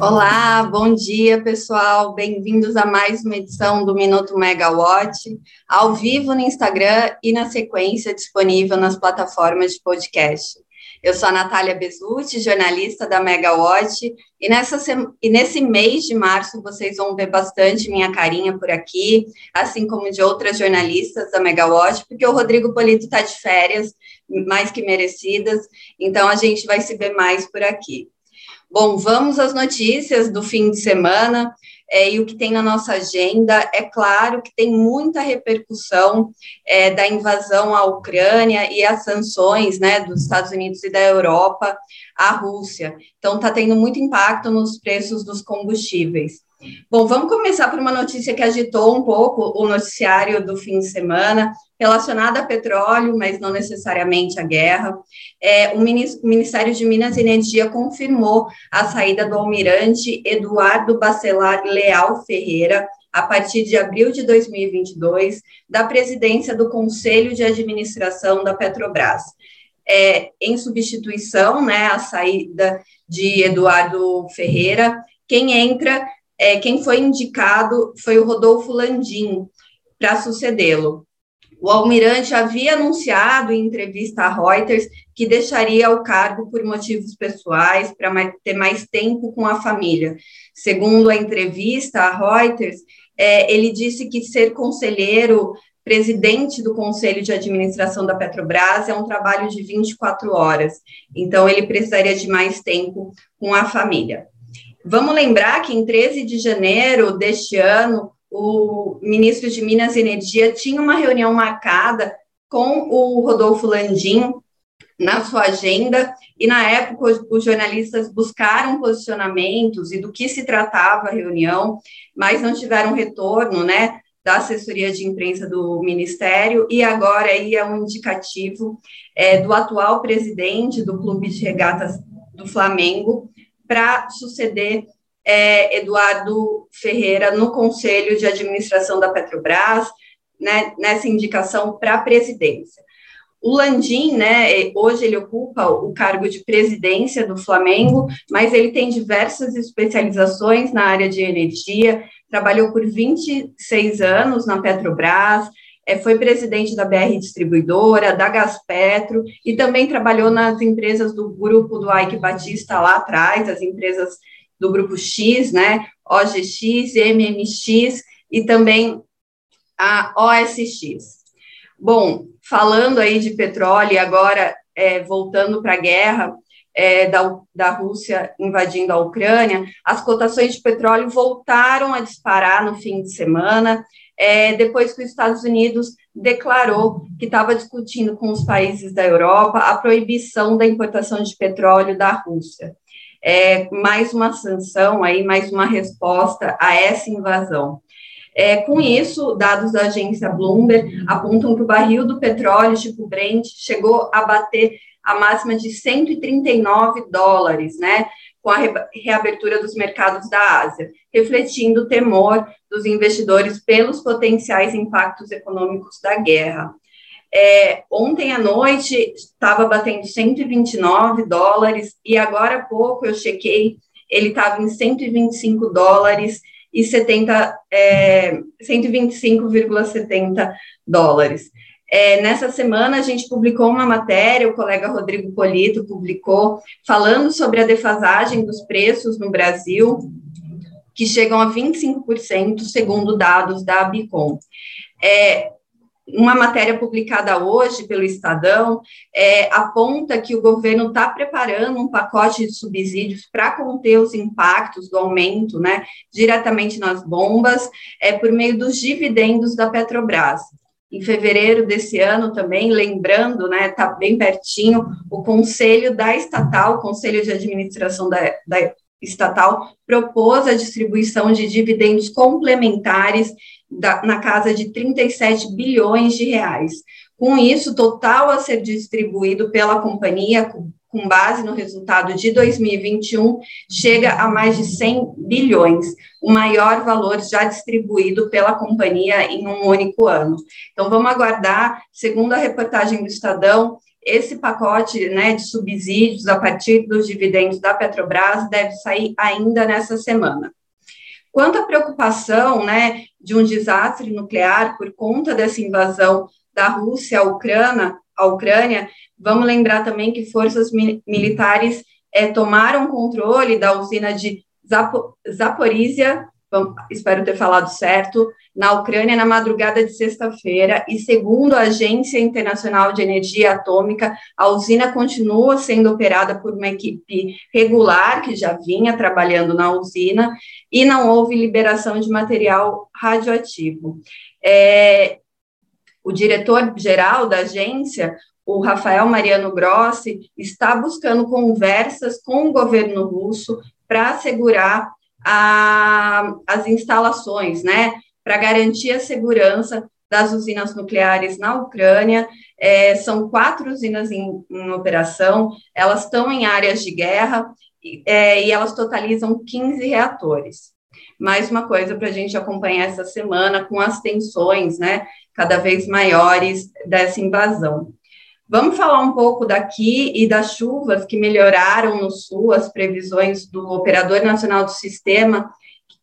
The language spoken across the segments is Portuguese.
Olá, bom dia, pessoal. Bem-vindos a mais uma edição do Minuto Megawatt, ao vivo no Instagram e na sequência disponível nas plataformas de podcast. Eu sou a Natália Bezutti, jornalista da Megawatt, e, nessa e nesse mês de março vocês vão ver bastante minha carinha por aqui, assim como de outras jornalistas da Megawatt, porque o Rodrigo Polito está de férias, mais que merecidas, então a gente vai se ver mais por aqui. Bom, vamos às notícias do fim de semana. É, e o que tem na nossa agenda, é claro que tem muita repercussão é, da invasão à Ucrânia e as sanções né, dos Estados Unidos e da Europa à Rússia. Então, está tendo muito impacto nos preços dos combustíveis. Bom, vamos começar por uma notícia que agitou um pouco o noticiário do fim de semana, relacionada a petróleo, mas não necessariamente a guerra. É, o Ministério de Minas e Energia confirmou a saída do almirante Eduardo Bacelar Leal Ferreira, a partir de abril de 2022, da presidência do Conselho de Administração da Petrobras. É, em substituição, né, a saída de Eduardo Ferreira, quem entra é, quem foi indicado foi o Rodolfo Landim para sucedê-lo. O almirante havia anunciado em entrevista à Reuters que deixaria o cargo por motivos pessoais, para ter mais tempo com a família. Segundo a entrevista à Reuters, é, ele disse que ser conselheiro, presidente do conselho de administração da Petrobras, é um trabalho de 24 horas. Então, ele precisaria de mais tempo com a família. Vamos lembrar que em 13 de janeiro deste ano, o ministro de Minas e Energia tinha uma reunião marcada com o Rodolfo Landim na sua agenda, e na época os jornalistas buscaram posicionamentos e do que se tratava a reunião, mas não tiveram retorno, né, da assessoria de imprensa do Ministério, e agora aí é um indicativo é, do atual presidente do Clube de Regatas do Flamengo, para suceder é, Eduardo Ferreira no Conselho de Administração da Petrobras, né, nessa indicação para a presidência. O Landim, né, hoje ele ocupa o cargo de presidência do Flamengo, mas ele tem diversas especializações na área de energia, trabalhou por 26 anos na Petrobras, é, foi presidente da BR Distribuidora, da Gaspetro, e também trabalhou nas empresas do grupo do Ike Batista lá atrás, as empresas do grupo X, né, OGX, MMX e também a OSX. Bom, falando aí de petróleo e agora é, voltando para a guerra é, da, da Rússia invadindo a Ucrânia, as cotações de petróleo voltaram a disparar no fim de semana, é, depois que os Estados Unidos declarou que estava discutindo com os países da Europa a proibição da importação de petróleo da Rússia. É, mais uma sanção aí, mais uma resposta a essa invasão. É, com isso, dados da agência Bloomberg apontam que o barril do petróleo tipo Brent chegou a bater a máxima de 139 dólares, né? Com a reabertura dos mercados da Ásia, refletindo o temor dos investidores pelos potenciais impactos econômicos da guerra. É, ontem à noite estava batendo 129 dólares e agora há pouco eu chequei, ele estava em 125 dólares e 70, é, 125,70 dólares. É, nessa semana, a gente publicou uma matéria, o colega Rodrigo Polito publicou, falando sobre a defasagem dos preços no Brasil, que chegam a 25%, segundo dados da Abicom. É, uma matéria publicada hoje pelo Estadão é, aponta que o governo está preparando um pacote de subsídios para conter os impactos do aumento, né, diretamente nas bombas, é, por meio dos dividendos da Petrobras em fevereiro desse ano também, lembrando, né, está bem pertinho, o conselho da estatal, o conselho de administração da, da estatal, propôs a distribuição de dividendos complementares da, na casa de 37 bilhões de reais. Com isso, total a ser distribuído pela companhia, com, base no resultado de 2021, chega a mais de 100 bilhões, o maior valor já distribuído pela companhia em um único ano. Então, vamos aguardar, segundo a reportagem do Estadão, esse pacote né, de subsídios a partir dos dividendos da Petrobras deve sair ainda nessa semana. Quanto à preocupação né, de um desastre nuclear por conta dessa invasão da Rússia à Ucrânia, à Ucrânia vamos lembrar também que forças mi militares é, tomaram controle da usina de Zapo Zaporizhia, espero ter falado certo, na Ucrânia na madrugada de sexta-feira, e segundo a Agência Internacional de Energia Atômica, a usina continua sendo operada por uma equipe regular que já vinha trabalhando na usina e não houve liberação de material radioativo. É, o diretor-geral da agência, o Rafael Mariano Grossi, está buscando conversas com o governo russo para assegurar a, as instalações, né, para garantir a segurança das usinas nucleares na Ucrânia. É, são quatro usinas em, em, operação, elas estão em áreas de guerra é, e elas totalizam 15 reatores. Mais uma coisa para a gente acompanhar essa semana com as tensões, né, cada vez maiores dessa invasão. Vamos falar um pouco daqui e das chuvas que melhoraram no sul, as previsões do Operador Nacional do Sistema,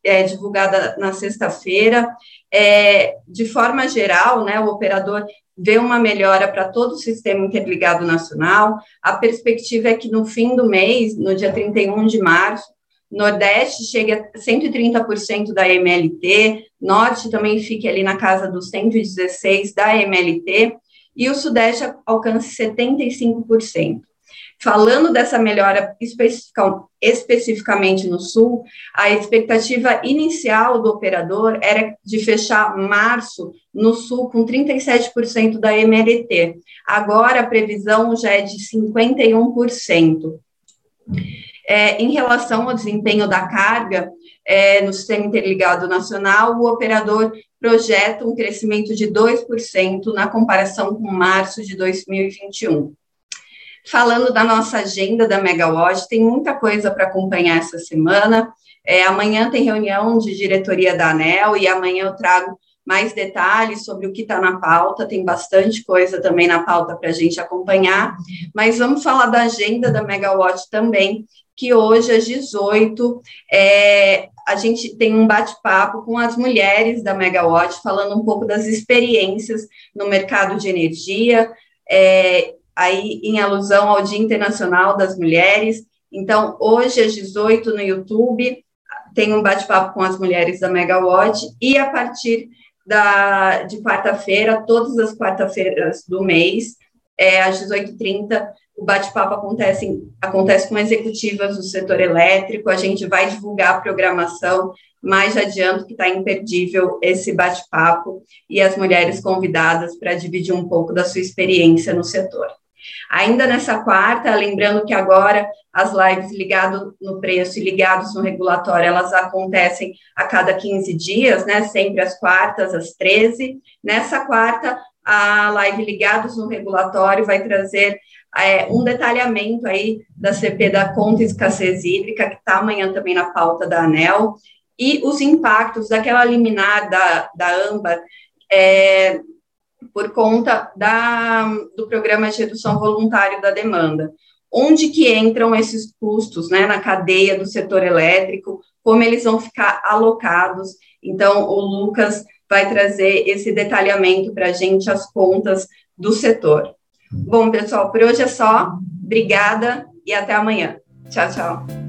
é, divulgada na sexta-feira. É, de forma geral, né, o operador vê uma melhora para todo o sistema interligado nacional. A perspectiva é que no fim do mês, no dia 31 de março, Nordeste chega a 130% da MLT, Norte também fique ali na casa dos 116% da MLT, e o Sudeste alcance 75%. Falando dessa melhora especificamente no Sul, a expectativa inicial do operador era de fechar março no Sul com 37% da MLT. Agora a previsão já é de 51%. É, em relação ao desempenho da carga é, no Sistema Interligado Nacional, o operador projeta um crescimento de 2% na comparação com março de 2021. Falando da nossa agenda da Megawatt, tem muita coisa para acompanhar essa semana. É, amanhã tem reunião de diretoria da ANEL e amanhã eu trago mais detalhes sobre o que está na pauta, tem bastante coisa também na pauta para a gente acompanhar, mas vamos falar da agenda da Megawatt também, que hoje, às 18, é, a gente tem um bate-papo com as mulheres da Megawatt, falando um pouco das experiências no mercado de energia, é, aí em alusão ao Dia Internacional das Mulheres. Então, hoje, às 18, no YouTube, tem um bate-papo com as mulheres da Megawatt, e a partir da, de quarta-feira, todas as quarta-feiras do mês, é, às 18h30, o bate-papo acontece, acontece com executivas do setor elétrico, a gente vai divulgar a programação, mais adianto que está imperdível esse bate-papo e as mulheres convidadas para dividir um pouco da sua experiência no setor. Ainda nessa quarta, lembrando que agora as lives ligadas no preço e ligados no regulatório, elas acontecem a cada 15 dias, né, sempre às quartas, às 13. Nessa quarta, a live ligados no regulatório vai trazer é, um detalhamento aí da CP da conta escassez hídrica, que está amanhã também na pauta da ANEL, e os impactos daquela liminar da, da AMBA é, por conta da, do programa de redução voluntária da demanda. Onde que entram esses custos né, na cadeia do setor elétrico, como eles vão ficar alocados. Então, o Lucas vai trazer esse detalhamento para a gente, as contas do setor. Bom, pessoal, por hoje é só. Obrigada e até amanhã. Tchau, tchau.